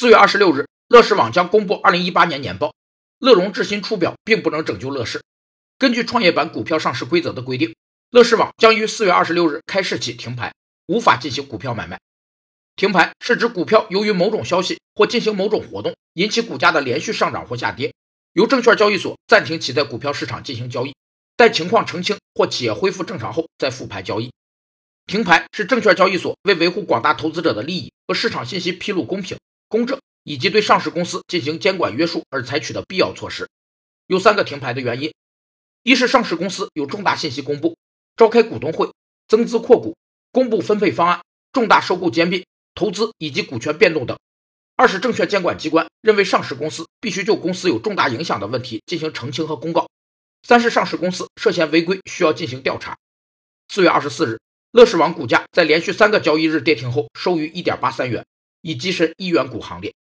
四月二十六日，乐视网将公布二零一八年年报。乐融致新出表并不能拯救乐视。根据创业板股票上市规则的规定，乐视网将于四月二十六日开市起停牌，无法进行股票买卖。停牌是指股票由于某种消息或进行某种活动引起股价的连续上涨或下跌，由证券交易所暂停其在股票市场进行交易，待情况澄清或企业恢复正常后再复牌交易。停牌是证券交易所为维护广大投资者的利益和市场信息披露公平公正，以及对上市公司进行监管约束而采取的必要措施。有三个停牌的原因。一是上市公司有重大信息公布，召开股东会、增资扩股、公布分配方案、重大收购兼并、投资以及股权变动等；二是证券监管机关认为上市公司必须就公司有重大影响的问题进行澄清和公告；三是上市公司涉嫌违规需要进行调查。四月二十四日，乐视网股价在连续三个交易日跌停后收于一点八三元，已跻身一元股行列。